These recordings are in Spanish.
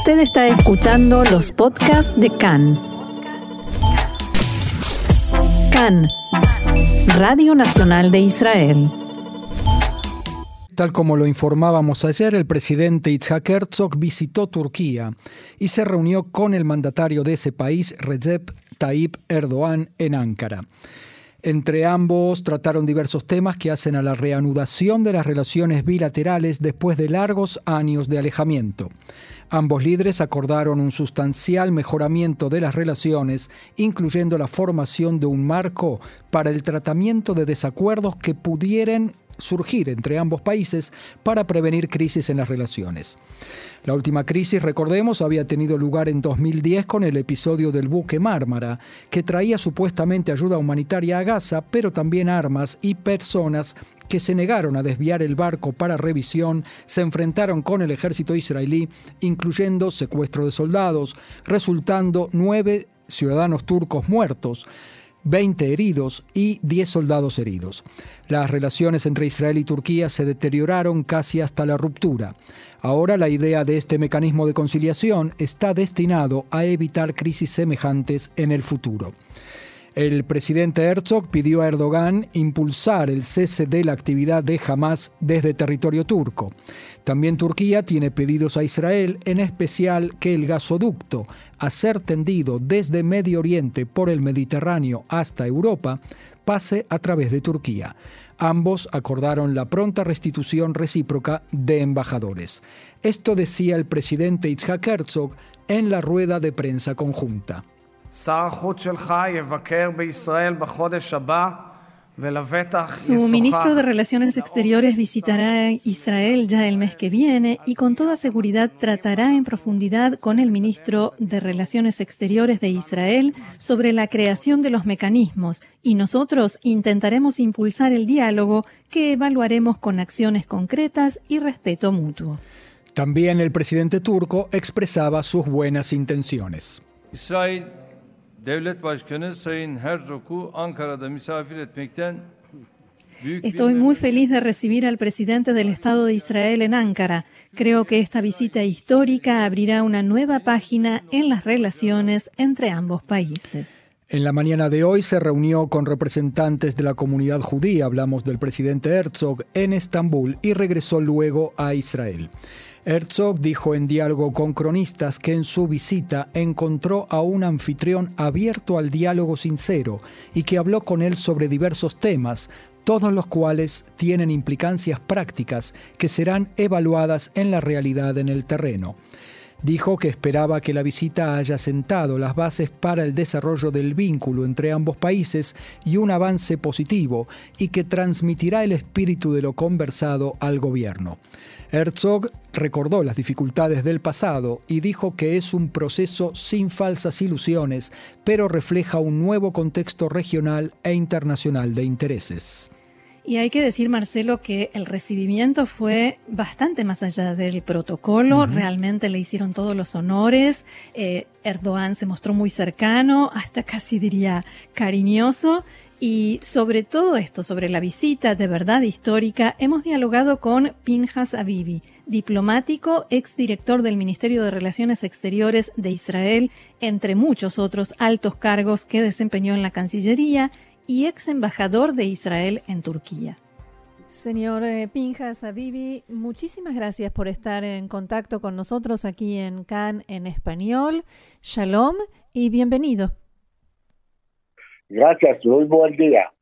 Usted está escuchando los podcasts de CAN. CAN, Radio Nacional de Israel. Tal como lo informábamos ayer, el presidente Itzhak Herzog visitó Turquía y se reunió con el mandatario de ese país, Recep Tayyip Erdogan, en Ankara. Entre ambos trataron diversos temas que hacen a la reanudación de las relaciones bilaterales después de largos años de alejamiento. Ambos líderes acordaron un sustancial mejoramiento de las relaciones, incluyendo la formación de un marco para el tratamiento de desacuerdos que pudieran surgir entre ambos países para prevenir crisis en las relaciones. La última crisis, recordemos, había tenido lugar en 2010 con el episodio del buque Mármara, que traía supuestamente ayuda humanitaria a Gaza, pero también armas y personas que se negaron a desviar el barco para revisión, se enfrentaron con el ejército israelí, incluyendo secuestro de soldados, resultando nueve ciudadanos turcos muertos. 20 heridos y 10 soldados heridos. Las relaciones entre Israel y Turquía se deterioraron casi hasta la ruptura. Ahora la idea de este mecanismo de conciliación está destinado a evitar crisis semejantes en el futuro. El presidente Herzog pidió a Erdogan impulsar el cese de la actividad de Hamas desde territorio turco. También Turquía tiene pedidos a Israel, en especial que el gasoducto, a ser tendido desde Medio Oriente por el Mediterráneo hasta Europa, pase a través de Turquía. Ambos acordaron la pronta restitución recíproca de embajadores. Esto decía el presidente Itzhak Herzog en la rueda de prensa conjunta. Su ministro de Relaciones Exteriores visitará Israel ya el mes que viene y con toda seguridad tratará en profundidad con el ministro de Relaciones Exteriores de Israel sobre la creación de los mecanismos y nosotros intentaremos impulsar el diálogo que evaluaremos con acciones concretas y respeto mutuo. También el presidente turco expresaba sus buenas intenciones. Israel Estoy muy feliz de recibir al presidente del Estado de Israel en Ankara. Creo que esta visita histórica abrirá una nueva página en las relaciones entre ambos países. En la mañana de hoy se reunió con representantes de la comunidad judía, hablamos del presidente Herzog, en Estambul y regresó luego a Israel. Herzog dijo en diálogo con cronistas que en su visita encontró a un anfitrión abierto al diálogo sincero y que habló con él sobre diversos temas, todos los cuales tienen implicancias prácticas que serán evaluadas en la realidad en el terreno. Dijo que esperaba que la visita haya sentado las bases para el desarrollo del vínculo entre ambos países y un avance positivo y que transmitirá el espíritu de lo conversado al gobierno. Herzog recordó las dificultades del pasado y dijo que es un proceso sin falsas ilusiones, pero refleja un nuevo contexto regional e internacional de intereses. Y hay que decir, Marcelo, que el recibimiento fue bastante más allá del protocolo, realmente le hicieron todos los honores, eh, Erdogan se mostró muy cercano, hasta casi diría cariñoso, y sobre todo esto, sobre la visita de verdad histórica, hemos dialogado con Pinjas Abibi, diplomático, exdirector del Ministerio de Relaciones Exteriores de Israel, entre muchos otros altos cargos que desempeñó en la Cancillería y ex embajador de Israel en Turquía. Señor eh, Pinjas Abibi, muchísimas gracias por estar en contacto con nosotros aquí en CAN en español. Shalom y bienvenido. Gracias, muy buen día.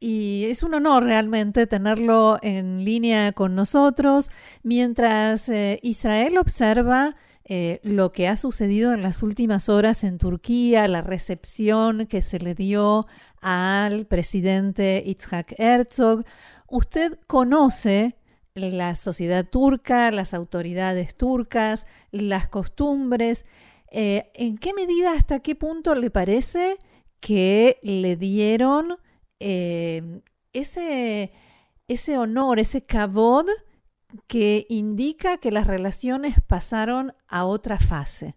Y es un honor realmente tenerlo en línea con nosotros mientras eh, Israel observa eh, lo que ha sucedido en las últimas horas en Turquía, la recepción que se le dio al presidente Itzhak Herzog. Usted conoce la sociedad turca, las autoridades turcas, las costumbres. Eh, ¿En qué medida, hasta qué punto le parece que le dieron eh, ese, ese honor, ese cabod que indica que las relaciones pasaron a otra fase?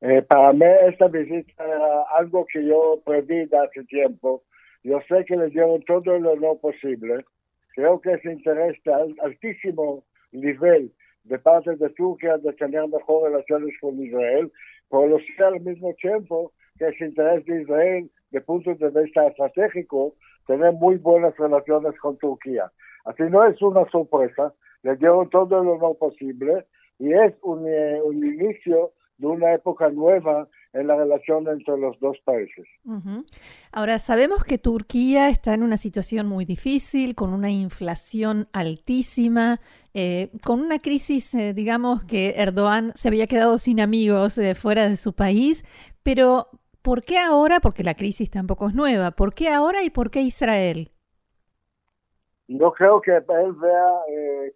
Eh, para mí esta visita era algo que yo preví hace tiempo. Yo sé que le dieron todo lo no posible. Creo que es interés de altísimo nivel de parte de Turquía de tener mejores relaciones con Israel, pero sé al mismo tiempo que es interés de Israel, de punto de vista estratégico, tener muy buenas relaciones con Turquía. Así no es una sorpresa, le dieron todo lo no posible y es un, eh, un inicio de una época nueva en la relación entre los dos países. Ahora, sabemos que Turquía está en una situación muy difícil, con una inflación altísima, eh, con una crisis, eh, digamos, que Erdogan se había quedado sin amigos eh, fuera de su país, pero ¿por qué ahora? Porque la crisis tampoco es nueva. ¿Por qué ahora y por qué Israel? Yo creo que él vea,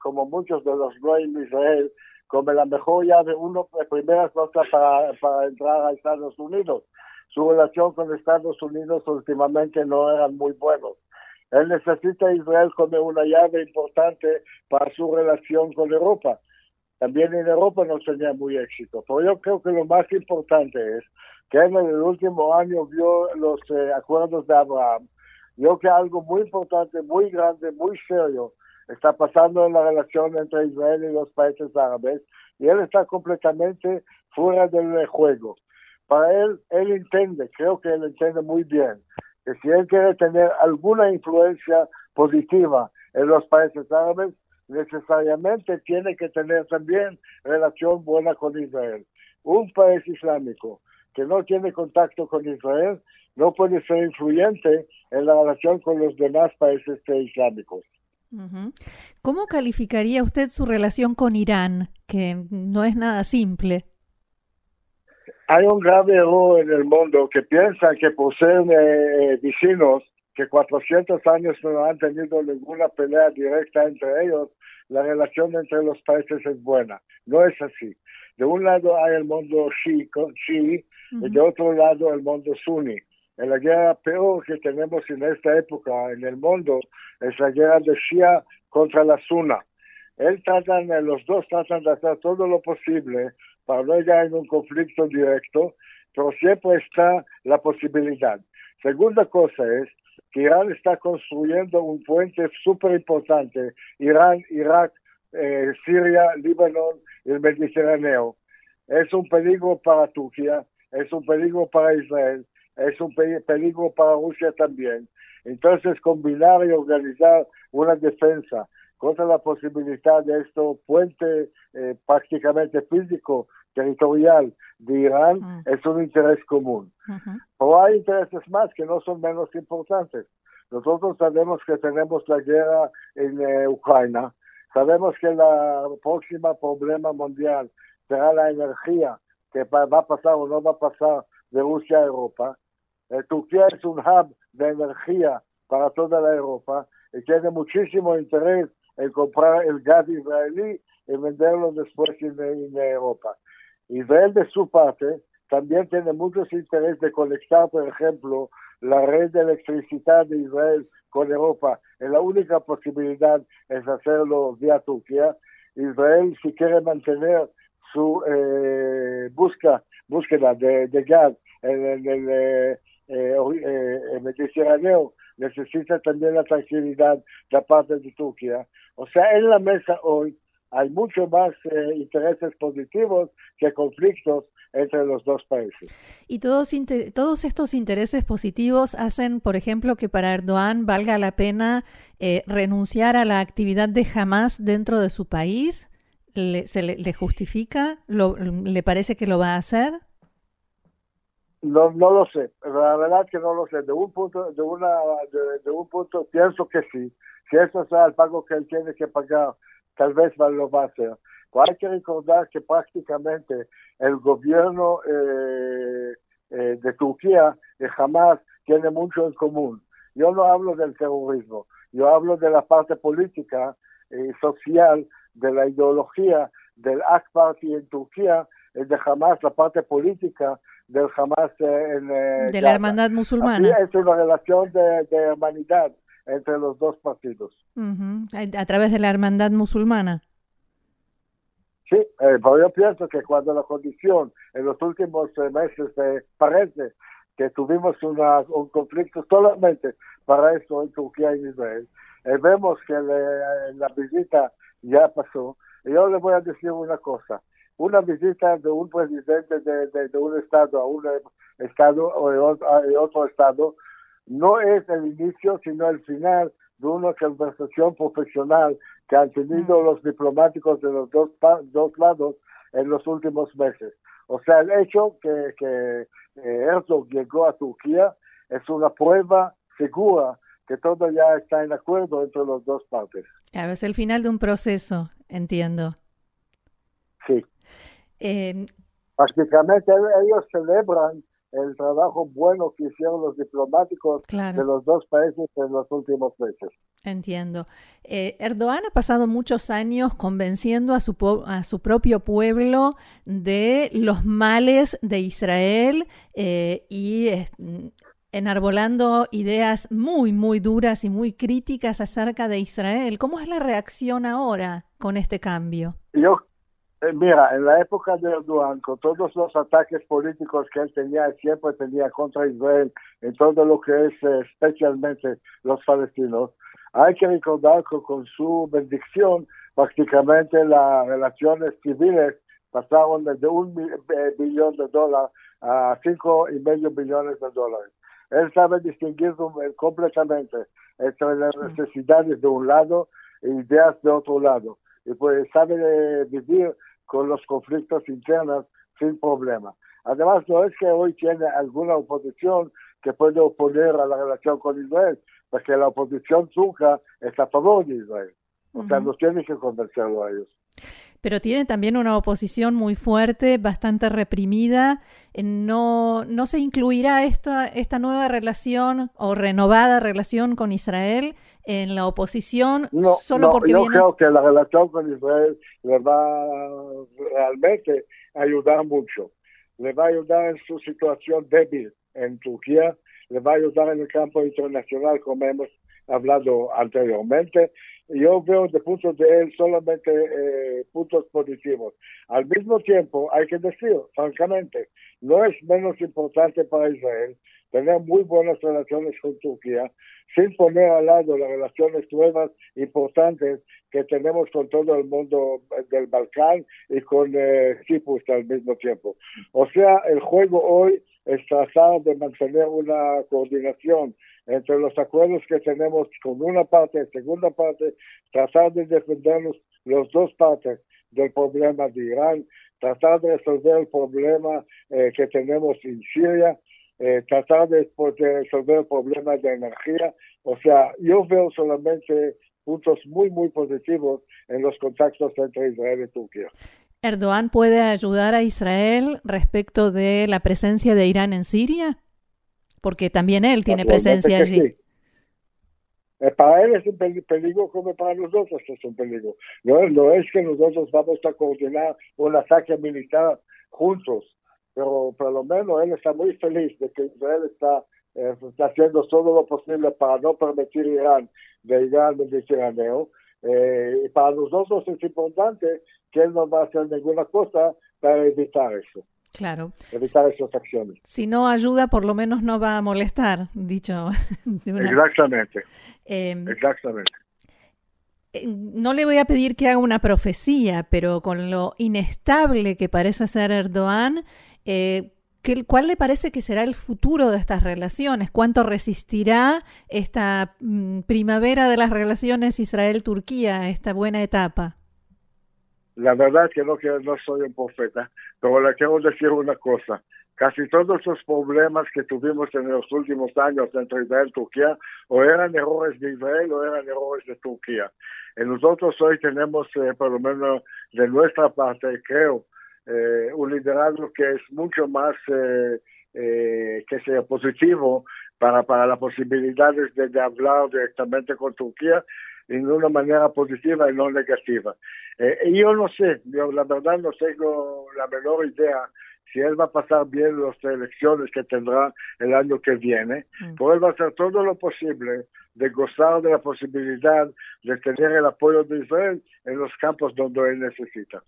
como muchos de los reyes de Israel, como la mejor llave, uno de primeras cosas para, para entrar a Estados Unidos. Su relación con Estados Unidos últimamente no eran muy buenos. Él necesita a Israel como una llave importante para su relación con Europa. También en Europa no tenía muy éxito. Pero yo creo que lo más importante es que en el último año vio los eh, acuerdos de Abraham. Vio que algo muy importante, muy grande, muy serio, está pasando en la relación entre Israel y los países árabes y él está completamente fuera del juego. Para él, él entiende, creo que él entiende muy bien, que si él quiere tener alguna influencia positiva en los países árabes, necesariamente tiene que tener también relación buena con Israel. Un país islámico que no tiene contacto con Israel no puede ser influyente en la relación con los demás países islámicos. ¿Cómo calificaría usted su relación con Irán, que no es nada simple? Hay un grave error en el mundo que piensa que por ser eh, vecinos, que 400 años no han tenido ninguna pelea directa entre ellos, la relación entre los países es buena. No es así. De un lado hay el mundo shií y de otro lado el mundo suní en la guerra peor que tenemos en esta época en el mundo es la guerra de Shia contra la Sunna. Él tratan, los dos tratan de hacer todo lo posible para no llegar en un conflicto directo, pero siempre está la posibilidad. Segunda cosa es que Irán está construyendo un puente súper importante, Irán, Irak, eh, Siria, Líbano y el Mediterráneo. Es un peligro para Turquía, es un peligro para Israel, es un peligro para Rusia también. Entonces, combinar y organizar una defensa contra la posibilidad de esto puente eh, prácticamente físico territorial de Irán mm. es un interés común. Pero hay intereses más que no son menos importantes. Nosotros sabemos que tenemos la guerra en eh, Ucrania, sabemos que la próxima problema mundial será la energía, que va a pasar o no va a pasar de Rusia a Europa, eh, Turquía es un hub de energía para toda la Europa y tiene muchísimo interés en comprar el gas israelí y venderlo después en, Europa. Israel, de su parte, también tiene muchos interés de conectar, por ejemplo, la red de electricidad de Israel con Europa. Y la única posibilidad es hacerlo vía Turquía. Israel, si quiere mantener su eh, busca, búsqueda de, gas en, el eh, eh, eh, Mediterráneo necesita también la tranquilidad de parte de Turquía. O sea, en la mesa hoy hay mucho más eh, intereses positivos que conflictos entre los dos países. Y todos, todos estos intereses positivos hacen, por ejemplo, que para Erdogan valga la pena eh, renunciar a la actividad de Hamas dentro de su país. ¿Le, ¿Se le, justifica? ¿Le parece que lo va a hacer? No, no lo sé, la verdad que no lo sé. De un punto, de una, de, un punto pienso que sí. Si eso sea el pago que él tiene que pagar, tal vez lo va a hacer. Pero hay que recordar que prácticamente el gobierno eh, eh, de Turquía y jamás tiene mucho en común. Yo no hablo del terrorismo, yo hablo de la parte política y social, de la ideología del AK Party en Turquía, de jamás la parte política del Hamas en eh, de la hermandad musulmana. es una relación de, hermanidad entre los dos partidos. A través de la hermandad musulmana. Sí, eh, pero yo pienso que cuando la condición en los últimos eh, meses parece que tuvimos una, un conflicto solamente para eso en Turquía y Israel, vemos que la visita ya pasó, Yo le voy a decir una cosa. Una visita de un presidente de, un estado a un estado o otro estado no es el inicio, sino el final de una conversación profesional que han tenido mm. los diplomáticos de los dos, dos lados en los últimos meses. O sea, el hecho que, que eh, Herzog llegó a Turquía es una prueba segura que todo ya está en acuerdo entre las dos partes. Claro, es el final de un proceso, entiendo. Sí. Eh, Prácticamente ellos celebran el trabajo bueno que hicieron los diplomáticos de los dos países en los últimos meses. Entiendo. Eh, Erdogan ha pasado muchos años convenciendo a su, a su propio pueblo de los males de Israel eh, y enarbolando ideas muy, muy duras y muy críticas acerca de Israel. ¿Cómo es la reacción ahora con este cambio? Yo eh, mira, en la época de Erdogan, con todos los ataques políticos que él tenía, siempre tenía contra Israel, en todo lo que es eh, especialmente los palestinos, hay que recordar que con su bendición, prácticamente las relaciones civiles pasaron desde un eh, billón de dólares a cinco y medio billones de dólares. Él sabe distinguir completamente entre las necesidades de un lado e ideas de otro lado. Y pues sabe vivir con los conflictos internos sin problema. Además, no es que hoy tiene alguna oposición que puede oponer a la relación con Israel, porque la oposición turca está a favor de Israel. O sea, no tiene que convencerlo a ellos. Pero tiene también una oposición muy fuerte, bastante reprimida. ¿No, no se incluirá esta, esta nueva relación o renovada relación con Israel en la oposición no, solo porque yo creo que la relación con Israel le va realmente a ayudar mucho. Le va a ayudar en su situación débil en Turquía, le va a ayudar en el campo internacional, como hemos hablado anteriormente. Yo veo de punto de él solamente eh, puntos positivos. Al mismo tiempo, hay que decir, francamente, no es menos importante para Israel tener muy buenas relaciones con Turquía, sin poner al lado las relaciones nuevas importantes que tenemos con todo el mundo del Balcán y con eh, al mismo tiempo. O sea, el juego hoy es tratar de mantener una coordinación entre los acuerdos que tenemos con una parte y segunda parte, tratar de defendernos los dos partes del problema de Irán, tratar de resolver el problema eh, que tenemos en Siria eh, tratar de, resolver problemas de energía. O sea, yo veo solamente puntos muy, muy positivos en los contactos entre Israel y Turquía. ¿Erdogan puede ayudar a Israel respecto de la presencia de Irán en Siria? Porque también él tiene presencia allí. Eh, para él es un peligro como para nosotros es un peligro. No, no es que nosotros vamos a coordinar un ataque militar juntos pero por lo menos él está muy feliz de que Israel está, eh, haciendo todo lo posible para no permitir Irán de Irán al Mediterráneo. Eh, y para nosotros es importante que él no va a hacer ninguna cosa para evitar eso. Claro. Evitar esas acciones. Si no ayuda, por lo menos no va a molestar, dicho. Exactamente. Em, Exactamente eh, no le voy a pedir que haga una profecía, pero con lo inestable que parece ser Erdogan, eh, ¿Cuál le parece que será el futuro de estas relaciones? ¿Cuánto resistirá esta mm, primavera de las relaciones Israel-Turquía, esta buena etapa? La verdad que no, que no soy un profeta, pero le quiero decir una cosa. Casi todos los problemas que tuvimos en los últimos años entre Israel y Turquía o eran errores de Israel o eran errores de Turquía. Y nosotros hoy tenemos, eh, por lo menos de nuestra parte, creo, eh, un liderazgo que es mucho más eh, eh, que sea positivo para, para las posibilidades de, hablar directamente con Turquía en una manera positiva y no negativa. y yo no sé, yo la verdad no tengo la menor idea si él va a pasar bien las elecciones que tendrá el año que viene, mm. pues él va a hacer todo lo posible de gozar de la posibilidad de tener el apoyo de Israel en los campos donde él necesita.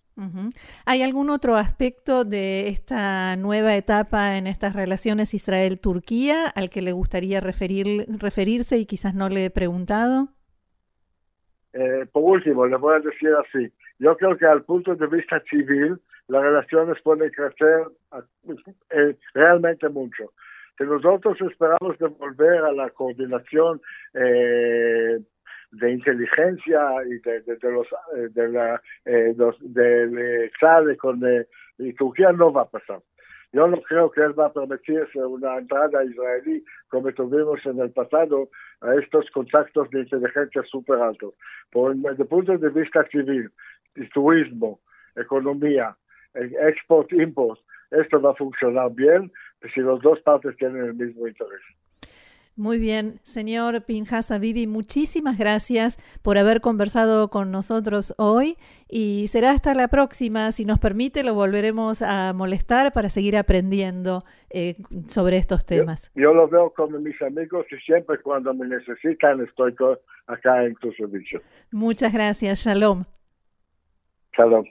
¿Hay algún otro aspecto de esta nueva etapa en estas relaciones Israel-Turquía al que le gustaría referir, referirse y quizás no le he preguntado? Eh, por último, le voy a decir así, Yo creo que al punto de vista civil, las relaciones pueden crecer eh, realmente mucho. Si nosotros esperamos de volver a la coordinación eh, de inteligencia y de, los de la eh, de, con y Turquía no va a pasar. Yo no creo que él va a permitirse una entrada israelí como tuvimos en el pasado a estos contactos de inteligencia súper altos. Por el punto de vista civil, turismo, economía, export, import, esto va a funcionar bien si los dos partes tienen el mismo interés. Muy bien, señor Pinjas Vivi, muchísimas gracias por haber conversado con nosotros hoy y será hasta la próxima. Si nos permite, lo volveremos a molestar para seguir aprendiendo eh, sobre estos temas. Yo, lo veo como mis amigos y siempre cuando me necesitan estoy acá en tu servicio. Muchas gracias. Shalom. Shalom.